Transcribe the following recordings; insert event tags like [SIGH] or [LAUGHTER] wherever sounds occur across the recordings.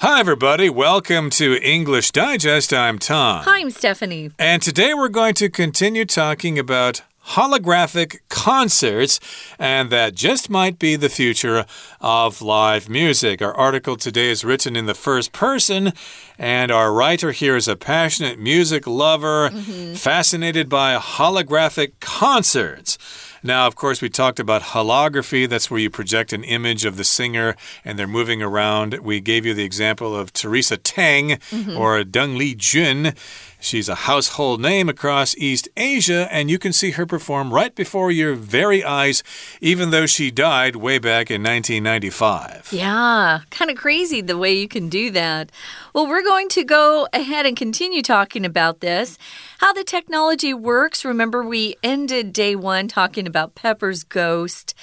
Hi, everybody. Welcome to English Digest. I'm Tom. Hi, I'm Stephanie. And today we're going to continue talking about holographic concerts, and that just might be the future of live music. Our article today is written in the first person, and our writer here is a passionate music lover, mm -hmm. fascinated by holographic concerts. Now, of course, we talked about holography. That's where you project an image of the singer and they're moving around. We gave you the example of Teresa Teng mm -hmm. or Deng Li Jun. She's a household name across East Asia, and you can see her perform right before your very eyes, even though she died way back in 1995. Yeah, kind of crazy the way you can do that. Well, we're going to go ahead and continue talking about this how the technology works. Remember, we ended day one talking about Pepper's Ghost.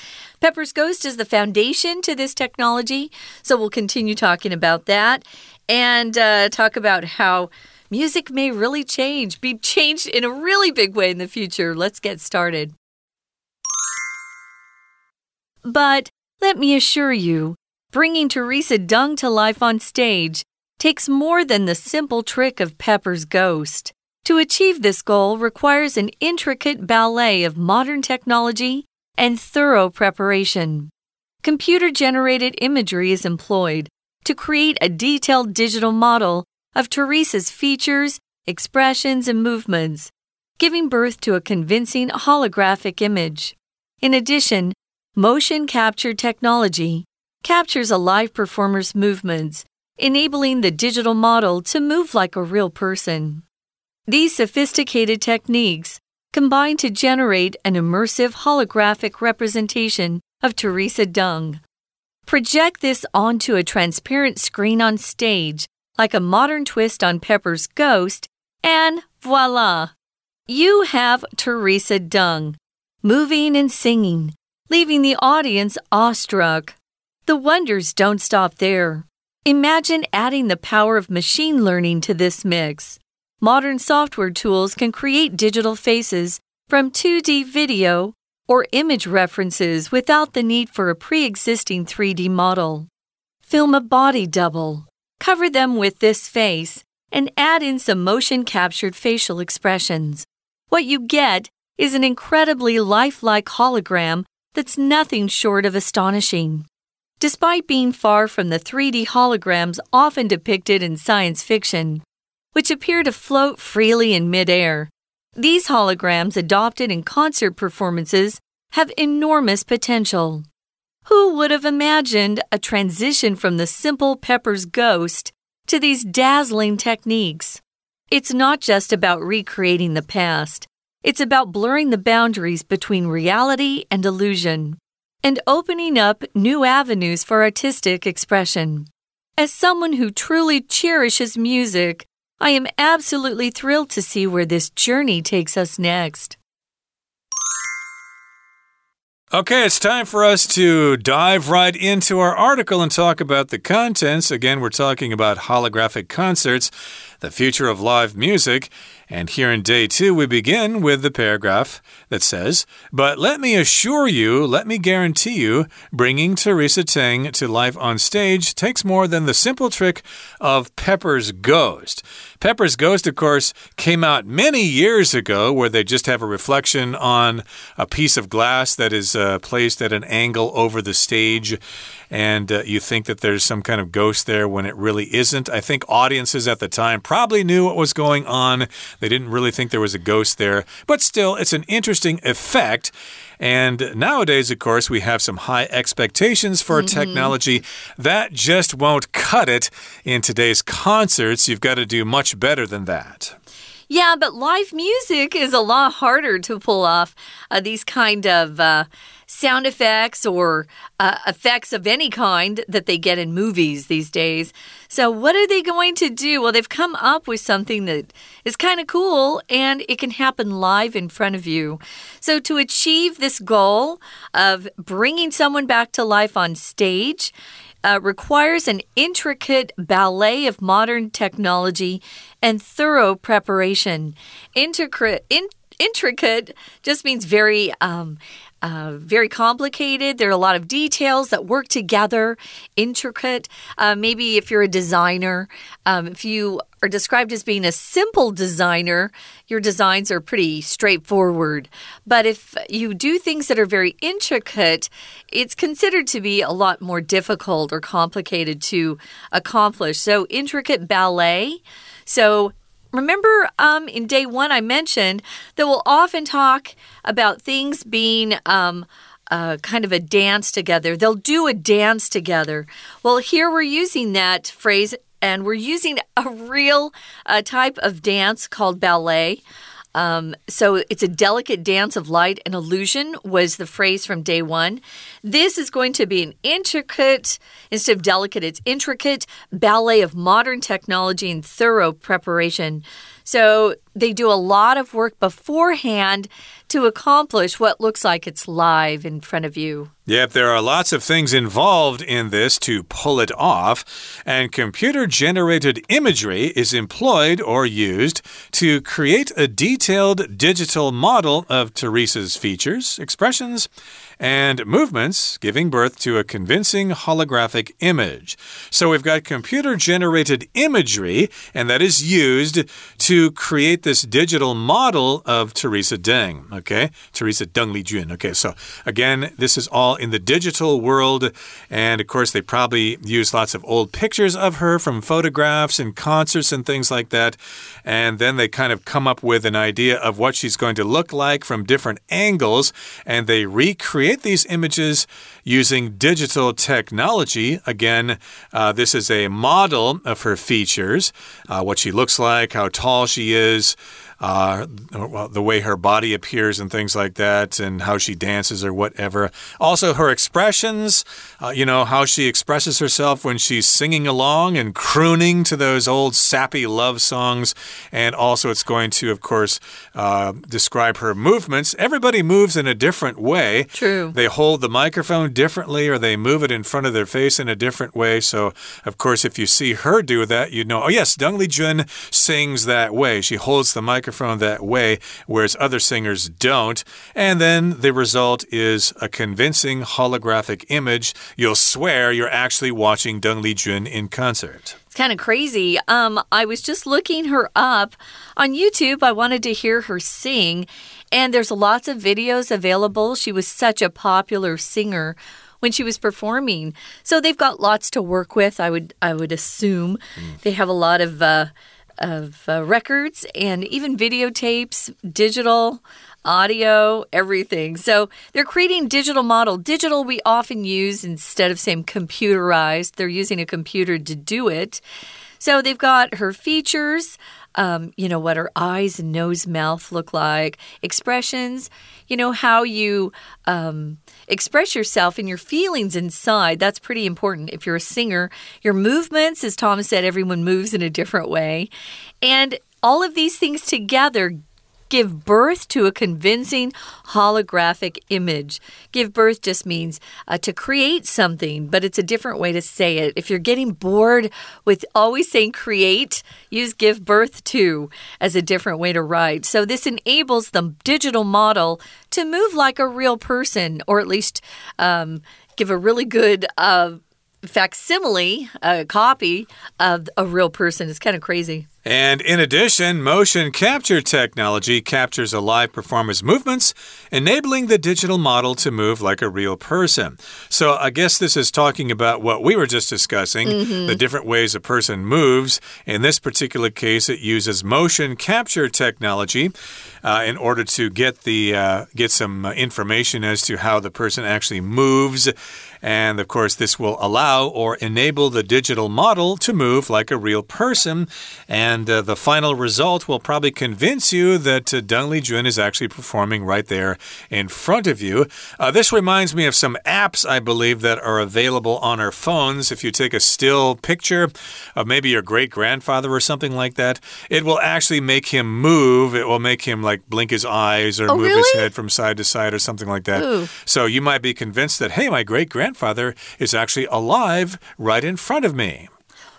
Pepper's Ghost is the foundation to this technology, so we'll continue talking about that and uh, talk about how music may really change, be changed in a really big way in the future. Let's get started. But let me assure you, bringing Teresa Deng to life on stage takes more than the simple trick of Pepper's ghost. To achieve this goal requires an intricate ballet of modern technology and thorough preparation. Computer generated imagery is employed to create a detailed digital model of Teresa's features, expressions, and movements, giving birth to a convincing holographic image. In addition, motion capture technology captures a live performer's movements, enabling the digital model to move like a real person. These sophisticated techniques combine to generate an immersive holographic representation of Teresa Deng. Project this onto a transparent screen on stage like a modern twist on Pepper's Ghost, and voila! You have Teresa Deng, moving and singing, leaving the audience awestruck. The wonders don't stop there. Imagine adding the power of machine learning to this mix. Modern software tools can create digital faces from 2D video or image references without the need for a pre existing 3D model. Film a body double Cover them with this face and add in some motion captured facial expressions. What you get is an incredibly lifelike hologram that's nothing short of astonishing. Despite being far from the 3D holograms often depicted in science fiction, which appear to float freely in midair, these holograms adopted in concert performances have enormous potential. Who would have imagined a transition from the simple Pepper's ghost to these dazzling techniques? It's not just about recreating the past, it's about blurring the boundaries between reality and illusion and opening up new avenues for artistic expression. As someone who truly cherishes music, I am absolutely thrilled to see where this journey takes us next. Okay, it's time for us to dive right into our article and talk about the contents. Again, we're talking about holographic concerts, the future of live music. And here in day two, we begin with the paragraph that says, But let me assure you, let me guarantee you, bringing Teresa Teng to life on stage takes more than the simple trick of Pepper's Ghost. Pepper's Ghost, of course, came out many years ago where they just have a reflection on a piece of glass that is uh, placed at an angle over the stage and uh, you think that there's some kind of ghost there when it really isn't. I think audiences at the time probably knew what was going on. They didn't really think there was a ghost there, but still, it's an interesting effect. And nowadays, of course, we have some high expectations for mm -hmm. technology. That just won't cut it in today's concerts. You've got to do much better than that. Yeah, but live music is a lot harder to pull off uh, these kind of. Uh, sound effects or uh, effects of any kind that they get in movies these days. So, what are they going to do? Well, they've come up with something that is kind of cool and it can happen live in front of you. So, to achieve this goal of bringing someone back to life on stage, uh, requires an intricate ballet of modern technology and thorough preparation. Intricate, in, intricate just means very um, uh, very complicated. There are a lot of details that work together, intricate. Uh, maybe if you're a designer, um, if you are described as being a simple designer, your designs are pretty straightforward. But if you do things that are very intricate, it's considered to be a lot more difficult or complicated to accomplish. So, intricate ballet. So, Remember, um, in day one, I mentioned that we'll often talk about things being. Um, uh, kind of a dance together. They'll do a dance together. Well, here we're using that phrase, and we're using a real uh, type of dance called ballet. Um, so it's a delicate dance of light and illusion, was the phrase from day one. This is going to be an intricate, instead of delicate, it's intricate ballet of modern technology and thorough preparation. So they do a lot of work beforehand to accomplish what looks like it's live in front of you. Yep, there are lots of things involved in this to pull it off, and computer generated imagery is employed or used to create a detailed digital model of Teresa's features, expressions, and movements, giving birth to a convincing holographic image. So we've got computer generated imagery, and that is used to create this digital model of Teresa Deng. Okay, Teresa Deng Li Jun. Okay, so again, this is all in the digital world, and of course, they probably use lots of old pictures of her from photographs and concerts and things like that. And then they kind of come up with an idea of what she's going to look like from different angles, and they recreate create these images using digital technology. Again, uh, this is a model of her features, uh, what she looks like, how tall she is uh, the way her body appears and things like that, and how she dances or whatever. Also, her expressions, uh, you know, how she expresses herself when she's singing along and crooning to those old sappy love songs. And also, it's going to, of course, uh, describe her movements. Everybody moves in a different way. True. They hold the microphone differently or they move it in front of their face in a different way. So, of course, if you see her do that, you know, oh, yes, Deng Lijun sings that way. She holds the microphone microphone that way, whereas other singers don't. And then the result is a convincing holographic image. You'll swear you're actually watching Deng Lijun in concert. It's kind of crazy. Um, I was just looking her up on YouTube. I wanted to hear her sing, and there's lots of videos available. She was such a popular singer when she was performing. So they've got lots to work with. I would I would assume mm. they have a lot of uh, of uh, records and even videotapes, digital, audio, everything. So they're creating digital model. Digital we often use instead of saying computerized. They're using a computer to do it. So they've got her features, um, you know, what her eyes, nose, mouth look like, expressions, you know, how you um, express yourself and your feelings inside. That's pretty important. If you're a singer, your movements, as Thomas said, everyone moves in a different way. And all of these things together give birth to a convincing holographic image. Give birth just means uh, to create something, but it's a different way to say it. If you're getting bored with always saying create, use give birth to as a different way to write. So this enables the digital model to move like a real person, or at least um, give a really good. Uh, facsimile, a copy of a real person. It's kind of crazy. And in addition, motion capture technology captures a live performer's movements, enabling the digital model to move like a real person. So I guess this is talking about what we were just discussing mm -hmm. the different ways a person moves. In this particular case, it uses motion capture technology uh, in order to get, the, uh, get some information as to how the person actually moves. And of course, this will allow or enable the digital model to move like a real person. And uh, the final result will probably convince you that uh, Deng Lijun is actually performing right there in front of you. Uh, this reminds me of some apps, I believe, that are available on our phones. If you take a still picture of maybe your great grandfather or something like that, it will actually make him move. It will make him like blink his eyes or oh, move really? his head from side to side or something like that. Ooh. So you might be convinced that, hey, my great grandfather grandfather is actually alive right in front of me.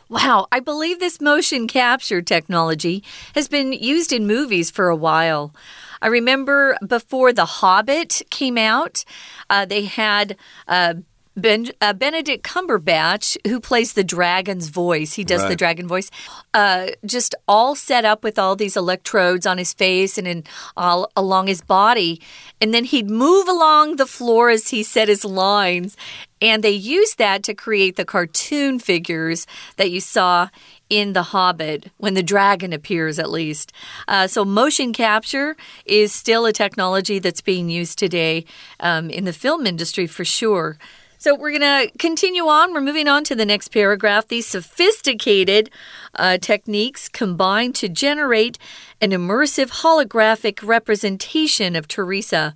Wow, I believe this motion capture technology has been used in movies for a while. I remember before The Hobbit came out, uh, they had. Uh, Ben, uh, Benedict Cumberbatch, who plays the dragon's voice, he does right. the dragon voice, uh, just all set up with all these electrodes on his face and in all along his body, and then he'd move along the floor as he said his lines, and they used that to create the cartoon figures that you saw in The Hobbit, when the dragon appears, at least. Uh, so, motion capture is still a technology that's being used today um, in the film industry for sure. So we're going to continue on. We're moving on to the next paragraph. These sophisticated uh, techniques combine to generate an immersive holographic representation of Teresa.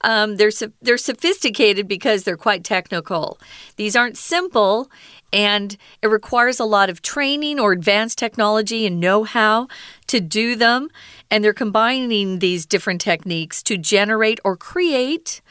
Um, they're they're sophisticated because they're quite technical. These aren't simple, and it requires a lot of training or advanced technology and know-how to do them. And they're combining these different techniques to generate or create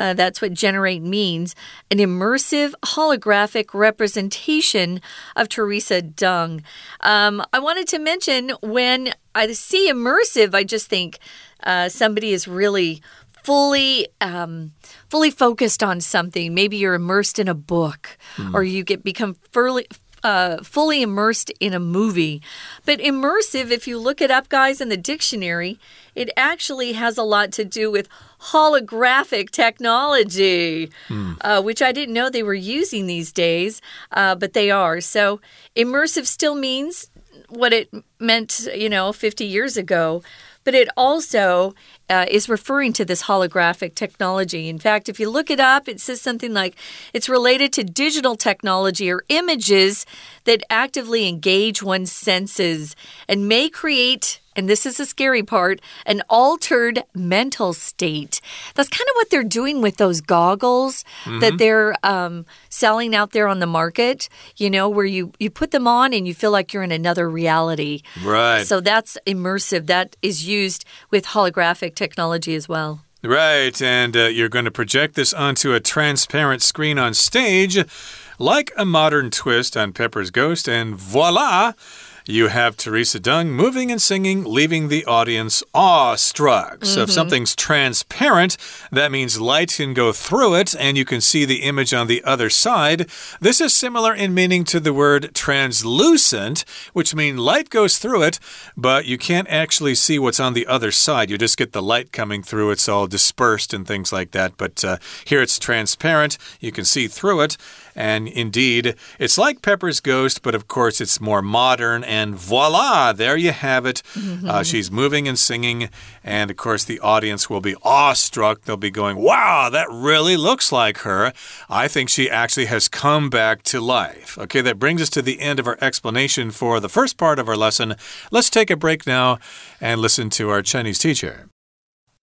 uh, that's what generate means an immersive holographic representation of Teresa Deng. Um, I wanted to mention when I see immersive, I just think uh, somebody is really fully um, fully focused on something. Maybe you're immersed in a book, mm. or you get become fully uh, fully immersed in a movie. But immersive, if you look it up, guys, in the dictionary, it actually has a lot to do with holographic technology, mm. uh, which I didn't know they were using these days, uh, but they are. So immersive still means what it meant, you know, 50 years ago but it also uh, is referring to this holographic technology. In fact, if you look it up, it says something like it's related to digital technology or images that actively engage one's senses and may create and this is the scary part, an altered mental state. That's kind of what they're doing with those goggles mm -hmm. that they're um, selling out there on the market, you know, where you, you put them on and you feel like you're in another reality. Right. So that's immersive. That is used with holographic technology as well. Right, and uh, you're going to project this onto a transparent screen on stage, like a modern twist on Pepper's Ghost, and voila! You have Teresa Deng moving and singing, leaving the audience awestruck. Mm -hmm. So if mm-hmm. something's transparent, that means light can go through it and you can see the image on the other side. This is similar in meaning to the word translucent, which means light goes through it, but you can't actually see what's on the other side. You just get the light coming through. It's all dispersed and things like that. But uh, here it's transparent. You can see through it. And indeed, it's like Pepper's Ghost, but of course it's more modern. And voila, there you have it. Uh, she's moving and singing. And of course, the audience will be awestruck. They'll be going, wow, that really looks like her. I think she actually has come back to life. Okay, that brings us to the end of our explanation for the first part of our lesson. Let's take a break now and listen to our Chinese teacher.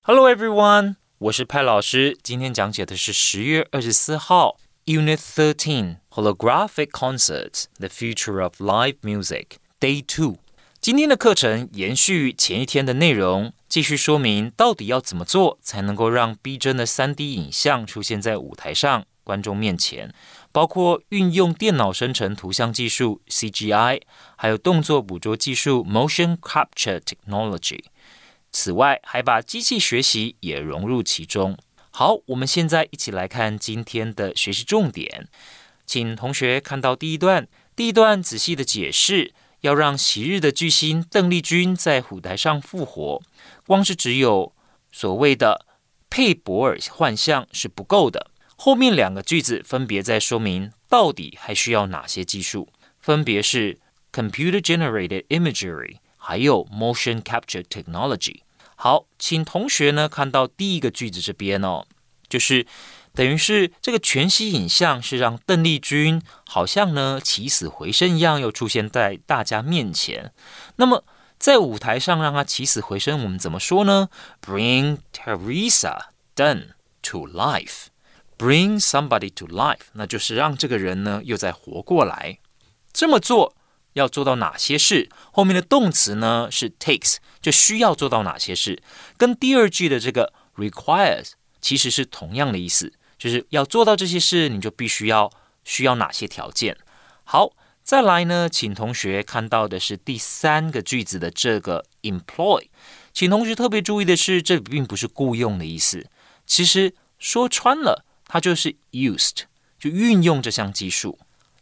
Hello, everyone. 我是派老师，今天讲解的是十月二十四号 Unit 13 Holographic Concerts The Future of Live Music Day 2今天的课程延续前一天的内容，继续说明到底要怎么做才能够让逼真的 3D 影像出现在舞台上观众面前，包括运用电脑生成图像技术 CGI，还有动作捕捉技术 Motion Capture Technology。此外，还把机器学习也融入其中。好，我们现在一起来看今天的学习重点，请同学看到第一段。第一段仔细的解释，要让昔日的巨星邓丽君在舞台上复活，光是只有所谓的佩博尔幻象是不够的。后面两个句子分别在说明到底还需要哪些技术，分别是 computer generated imagery，还有 motion capture technology。好，请同学呢看到第一个句子这边哦，就是等于是这个全息影像是让邓丽君好像呢起死回生一样，又出现在大家面前。那么在舞台上让她起死回生，我们怎么说呢？Bring Teresa Deng to life. Bring somebody to life，那就是让这个人呢又再活过来。这么做。要做到哪些事？后面的动词呢是 takes，就需要做到哪些事？跟第二句的这个 requires 其实是同样的意思，就是要做到这些事，你就必须要需要哪些条件？好，再来呢，请同学看到的是第三个句子的这个 employ。请同学特别注意的是，这并不是雇佣的意思。其实说穿了，它就是 used，就运用这项技术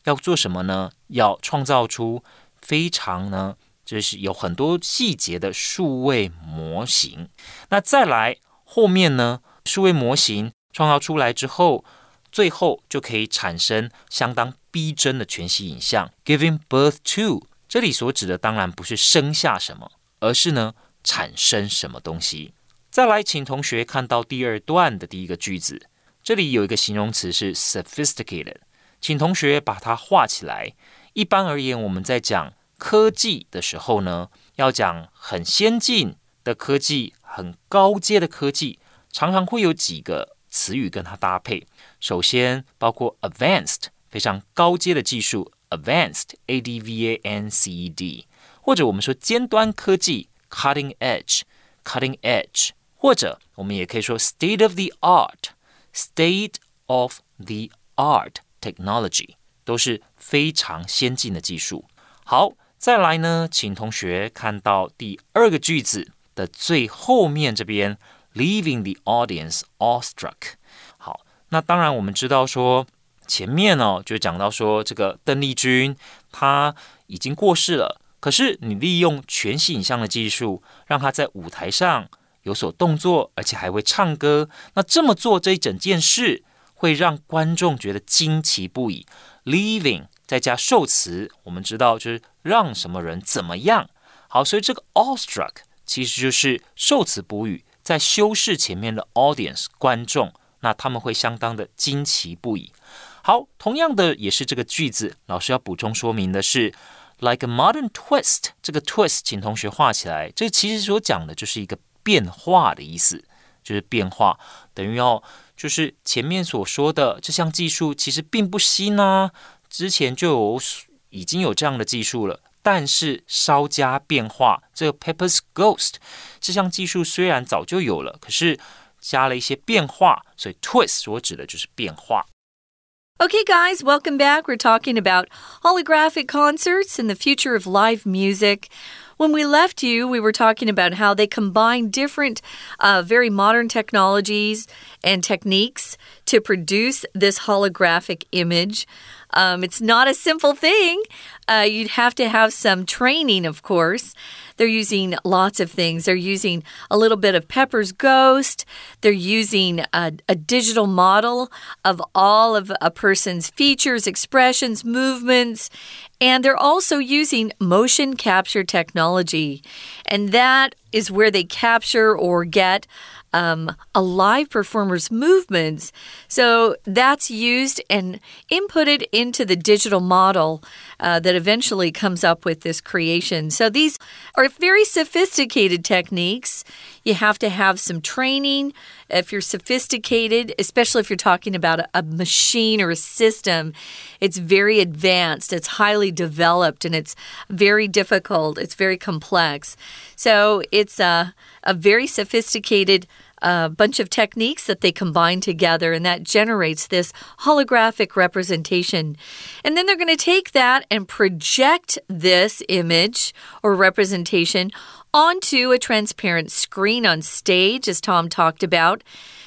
要做什么呢？要创造出非常呢，就是有很多细节的数位模型。那再来后面呢，数位模型创造出来之后，最后就可以产生相当逼真的全息影像，giving birth to。这里所指的当然不是生下什么，而是呢。产生什么东西？再来，请同学看到第二段的第一个句子，这里有一个形容词是 sophisticated，请同学把它画起来。一般而言，我们在讲科技的时候呢，要讲很先进的科技、很高阶的科技，常常会有几个词语跟它搭配。首先，包括 advanced，非常高阶的技术，advanced，a d v a n c e d，或者我们说尖端科技。cutting edge, cutting edge，或者我们也可以说 state of the art, state of the art technology，都是非常先进的技术。好，再来呢，请同学看到第二个句子的最后面这边，leaving the audience awestruck。好，那当然我们知道说前面呢就讲到说这个邓丽君她已经过世了。可是，你利用全息影像的技术，让他在舞台上有所动作，而且还会唱歌。那这么做这一整件事，会让观众觉得惊奇不已。Leaving 再加受词，我们知道就是让什么人怎么样。好，所以这个 awestruck 其实就是受词补语，在修饰前面的 audience 观众，那他们会相当的惊奇不已。好，同样的也是这个句子，老师要补充说明的是。Like a modern twist，这个 twist，请同学画起来。这其实所讲的就是一个变化的意思，就是变化等于要就是前面所说的这项技术其实并不新啊，之前就有已经有这样的技术了，但是稍加变化。这个 Pepper's Ghost 这项技术虽然早就有了，可是加了一些变化，所以 twist 所指的就是变化。Okay, guys, welcome back. We're talking about holographic concerts and the future of live music. When we left you, we were talking about how they combine different, uh, very modern technologies and techniques to produce this holographic image. Um, it's not a simple thing. Uh, you'd have to have some training, of course. They're using lots of things. They're using a little bit of Pepper's Ghost. They're using a, a digital model of all of a person's features, expressions, movements. And they're also using motion capture technology. And that is where they capture or get um, a live performer's movements. So that's used and inputted into the digital model uh, that eventually comes up with this creation. So these are very sophisticated techniques. You have to have some training. If you're sophisticated, especially if you're talking about a, machine or a system, it's very advanced, it's highly developed, and it's very difficult, it's very complex. So it's a, a very sophisticated a bunch of techniques that they combine together, and that generates this holographic representation. And then they're going to take that and project this image or representation onto a transparent screen on stage, as Tom talked about.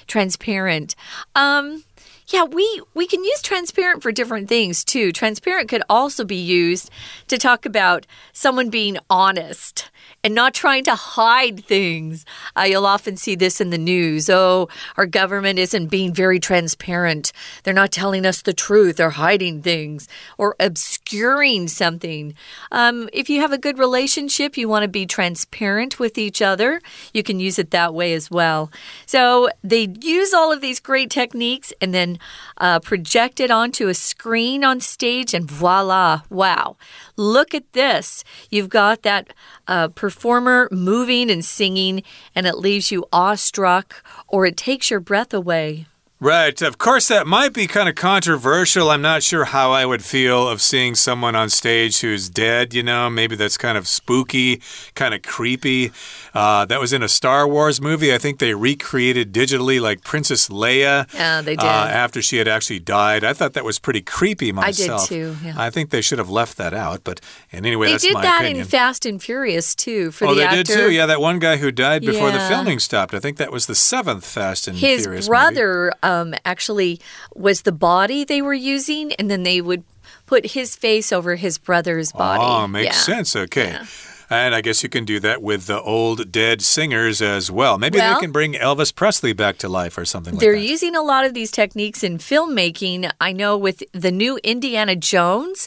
Transparent. Um, yeah, we we can use transparent for different things too. Transparent could also be used to talk about someone being honest and not trying to hide things. Uh, you'll often see this in the news. Oh, our government isn't being very transparent. They're not telling us the truth. They're hiding things or obscuring something. Um, if you have a good relationship, you want to be transparent with each other. You can use it that way as well. So they use all of these great techniques and then uh, project it onto a screen on stage, and voila, wow. Look at this. You've got that uh, performer moving and singing, and it leaves you awestruck or it takes your breath away. Right. Of course, that might be kind of controversial. I'm not sure how I would feel of seeing someone on stage who's dead, you know. Maybe that's kind of spooky, kind of creepy. Uh, that was in a Star Wars movie. I think they recreated digitally, like Princess Leia. Yeah, they did. Uh, after she had actually died. I thought that was pretty creepy myself. I did too. Yeah. I think they should have left that out. But and anyway, they that's did my that opinion. in Fast and Furious too for oh, the they actor. did too. Yeah, that one guy who died before the filming stopped. I think that was the seventh Fast and His Furious movie. brother um, actually was the body they were using, and then they would put his face over his brother's body. Oh, makes Yeah. sense. Okay. Yeah. And I guess you can do that with the old dead singers as well. Maybe Well- they can bring Elvis Presley back to life or something like They're that. using a lot of these techniques in filmmaking. I know with the new Indiana Jones,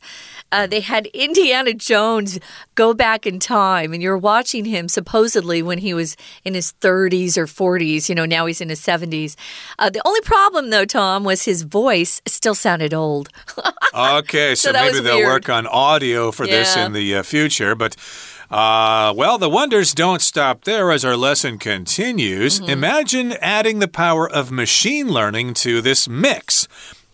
uh, they had Indiana Jones go back in time, and you're watching him supposedly when he was in his 30s or 40s. You know, now he's in his 70s. Uh, the only problem, though, Tom, was his voice still sounded old. [LAUGHS] Okay, so, So maybe they'll weird. work on audio for this in the uh, future. But, uh, well, the wonders don't stop there as our lesson continues. Mm-hmm. Imagine adding the power of machine learning to this mix.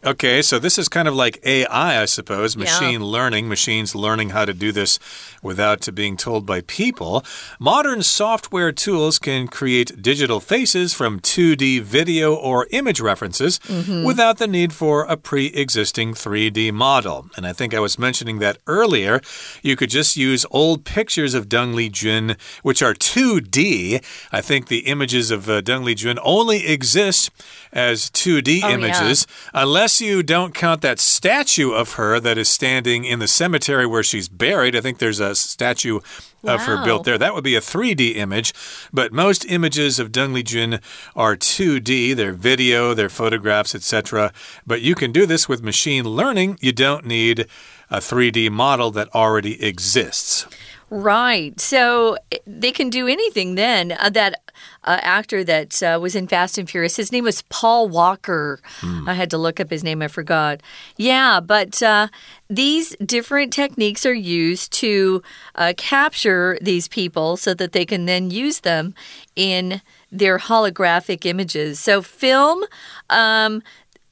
Okay, so this is kind of like AI, I suppose, machine learning, machines learning how to do this without being told by people. Modern software tools can create digital faces from 2D video or image references without the need for a pre existing 3D model. And I think I was mentioning that earlier. You could just use old pictures of Deng Li Jun, which are 2D. I think the images of uh, Deng Li Jun only exist as 2D Oh, yeah. images, unless you don't count that statue of her that is standing in the cemetery where she's buried. I think there's a statue uh, of her built there. That would be a 3D image, but most images of Deng Li Jun are 2D. They're video, they're photographs, etc. But you can do this with machine learning. You don't need a 3D model that already exists. Right. So they can do anything then. Uh, that uh, actor that uh, was in Fast and Furious, his name was Paul Walker. I had to look up his name, I forgot. Yeah, but uh, these different techniques are used to uh, capture these people so that they can then use them in their holographic images. So, film, um,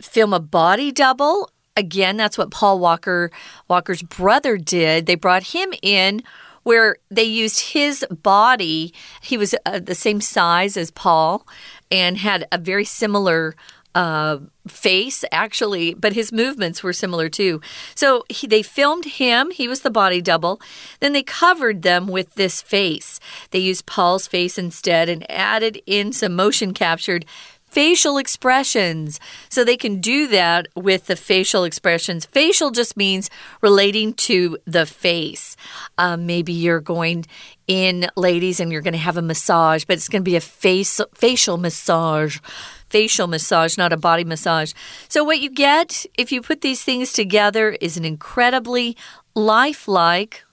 film a body double. Again, that's what Paul Walker Walker's brother did. They brought him in where they used his body. He was uh, the same size as Paul and had a very similar uh, face, actually, but his movements were similar too. So he, they filmed him. He was the body double. Then they covered them with this face. They used Paul's face instead and added in some motion captured facial expressions. So they can do that with the facial expressions. Facial just means relating to the face. Um, maybe you're going in, ladies, and you're going to have a massage, but it's going to be a face facial massage. Facial massage, not a body massage. So, what you get if you put these things together is an incredibly lifelike,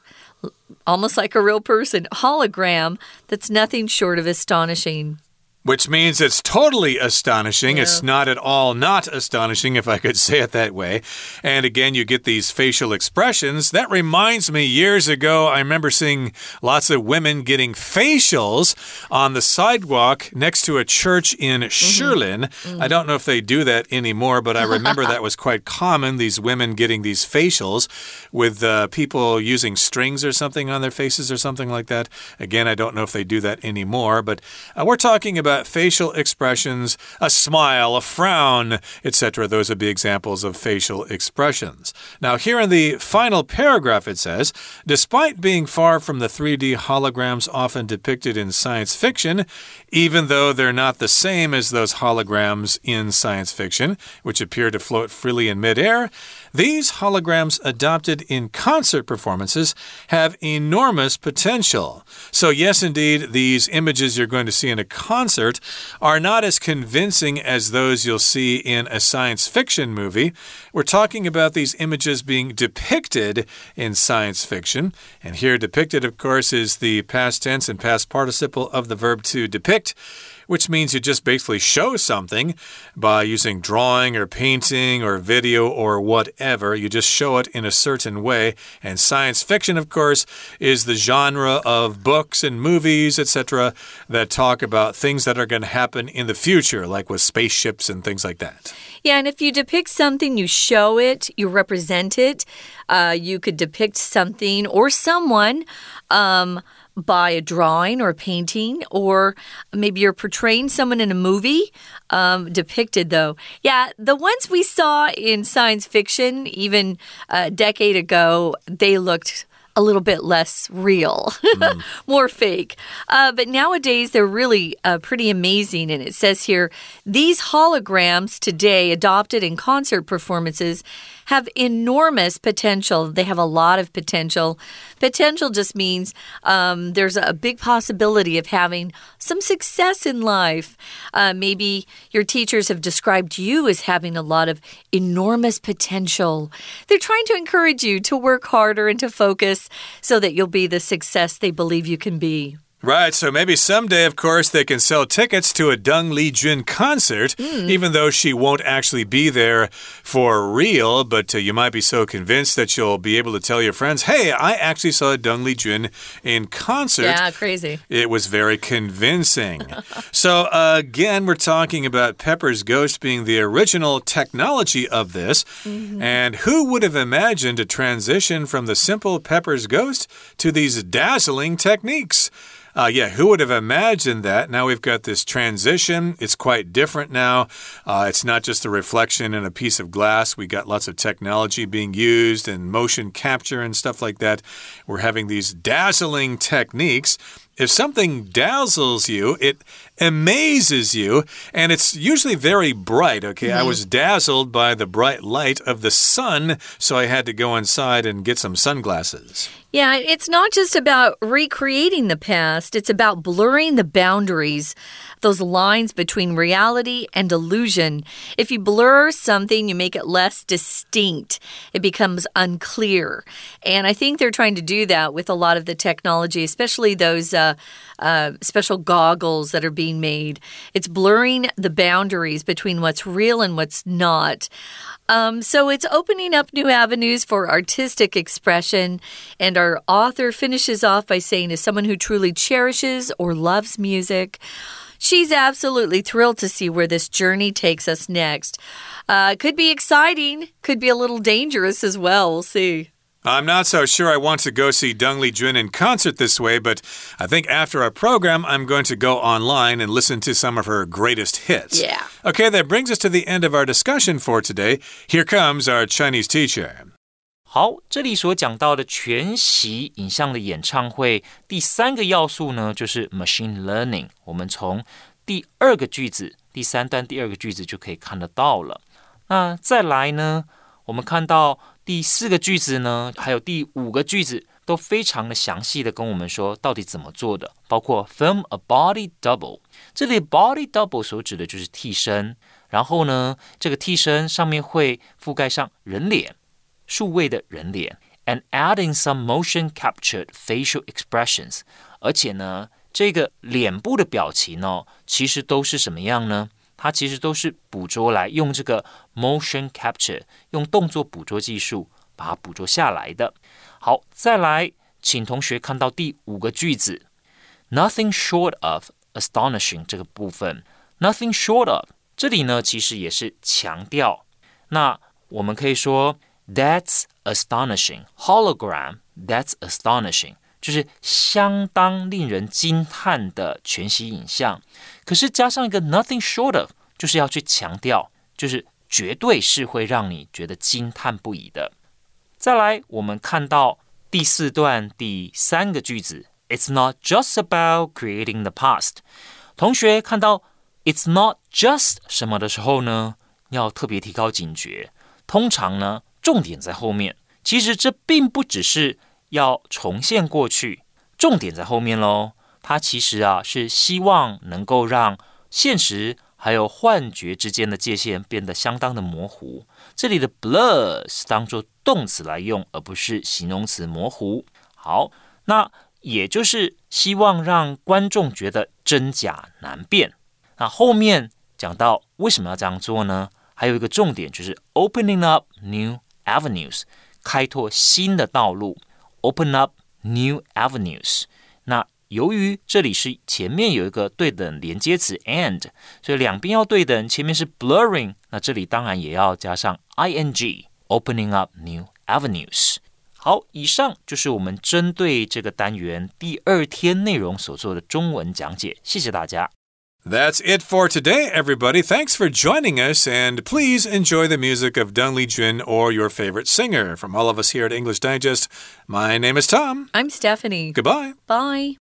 almost like a real person, hologram that's nothing short of astonishing. Which means it's totally astonishing. It's not at all not astonishing, if I could say it that way. And again, you get these facial expressions. That reminds me, years ago, I remember seeing lots of women getting facials on the sidewalk next to a church in Shilin. I don't know if they do that anymore, but I remember that was quite common, these women getting these facials with uh, people using strings or something on their faces or something like that. Again, I don't know if they do that anymore, but uh, we're talking about facial expressions, a smile, a frown, etc. Those would be examples of facial expressions. Now, here in the final paragraph, it says Despite being far from the 3D holograms often depicted in science fiction, even though they're not the same as those holograms in science fiction, which appear to float freely in midair, these holograms adopted in concert performances have enormous potential. So, yes, indeed, these images you're going to see in a concert are not as convincing as those you'll see in a science fiction movie. We're talking about these images being depicted in science fiction. And here, depicted, of course, is the past tense and past participle of the verb to depict which means you just basically show something by using drawing or painting or video or whatever. You just show it in a certain way. And science fiction, of course, is the genre of books and movies, etc., that talk about things that are going to happen in the future, like with spaceships and things like that. Yeah, and if you depict something, you show it, you represent it. Uh, you could depict something or someone. Um, by a drawing or a painting, or maybe you're portraying someone in a movie um, depicted, though. Yeah, the ones we saw in science fiction, even a decade ago, they looked a little bit less real, mm. [LAUGHS] more fake. Uh, but nowadays, they're really uh, pretty amazing. And it says here these holograms today, adopted in concert performances, have enormous potential. They have a lot of potential. Potential just means um, there's a big possibility of having some success in life. Uh, maybe your teachers have described you as having a lot of enormous potential. They're trying to encourage you to work harder and to focus so that you'll be the success they believe you can be. Right, so maybe someday, of course, they can sell tickets to a Deng Lijun concert, mm. even though she won't actually be there for real. But uh, you might be so convinced that you'll be able to tell your friends, hey, I actually saw Deng Lijun in concert. Yeah, crazy. It was very convincing. [LAUGHS] so, uh, again, we're talking about Pepper's Ghost being the original technology of this. Mm -hmm. And who would have imagined a transition from the simple Pepper's Ghost to these dazzling techniques? Uh, yeah, who would have imagined that? Now we've got this transition. It's quite different now. Uh, it's not just a reflection in a piece of glass. We got lots of technology being used and motion capture and stuff like that. We're having these dazzling techniques. If something dazzles you, it amazes you, and it's usually very bright. Okay, mm -hmm. I mm-hmm. was dazzled by the bright light of the sun, so I had to go inside and get some sunglasses. Yeah, it's not just about recreating the past, it's about blurring the boundaries, those lines between reality and illusion. If you blur something, you make it less distinct, it becomes unclear. And I think they're trying to do that with a lot of the technology, especially those uh, uh, special goggles that are being made. It's blurring the boundaries between what's real and what's not. Um, so it's opening up new avenues for artistic expression. And our author finishes off by saying, as someone who truly cherishes or loves music, she's absolutely thrilled to see where this journey takes us next. Uh, could be exciting, could be a little dangerous as well. We'll see. I'm not so sure I want to go see Deng Lijun in concert this way, but I think after our program, I'm going to go online and listen to some of her greatest hits. Yeah. Okay, that brings us to the end of our discussion for today. Here comes our Chinese teacher. 好，这里所讲到的全息影像的演唱会，第三个要素呢，就是 machine learning。我们从第二个句子，第三段第二个句子就可以看得到了。那再来呢，我们看到 第四个句子呢，还有第五个句子都非常的详细的跟我们说到底怎么做的，包括 film a body double。这里 body double 所指的就是替身，然后呢，这个替身上面会覆盖上人脸，数位的人脸，and adding some motion captured facial expressions。而且呢，这个脸部的表情哦，其实都是什么样呢？它其实都是捕捉来用这个 motion capture，用动作捕捉技术把它捕捉下来的。好，再来，请同学看到第五个句子，nothing short of astonishing 这个部分，nothing short of 这里呢，其实也是强调。那我们可以说 that's astonishing hologram that's astonishing。就是相当令人惊叹的全息影像，可是加上一个 nothing short of，就是要去强调，就是绝对是会让你觉得惊叹不已的。再来，我们看到第四段第三个句子，It's not just about creating the past。同学看到 It's not just 什么的时候呢，要特别提高警觉。通常呢，重点在后面。其实这并不只是。要重现过去，重点在后面喽。它其实啊是希望能够让现实还有幻觉之间的界限变得相当的模糊。这里的 blur 是当做动词来用，而不是形容词模糊。好，那也就是希望让观众觉得真假难辨。那后面讲到为什么要这样做呢？还有一个重点就是 opening up new avenues，开拓新的道路。Open up new avenues。那由于这里是前面有一个对等连接词 and，所以两边要对等，前面是 blurring，那这里当然也要加上 ing。Opening up new avenues。好，以上就是我们针对这个单元第二天内容所做的中文讲解，谢谢大家。That's it for today, everybody. Thanks for joining us, and please enjoy the music of Deng Li Jun or your favorite singer. From all of us here at English Digest, my name is Tom. I'm Stephanie. Goodbye. Bye.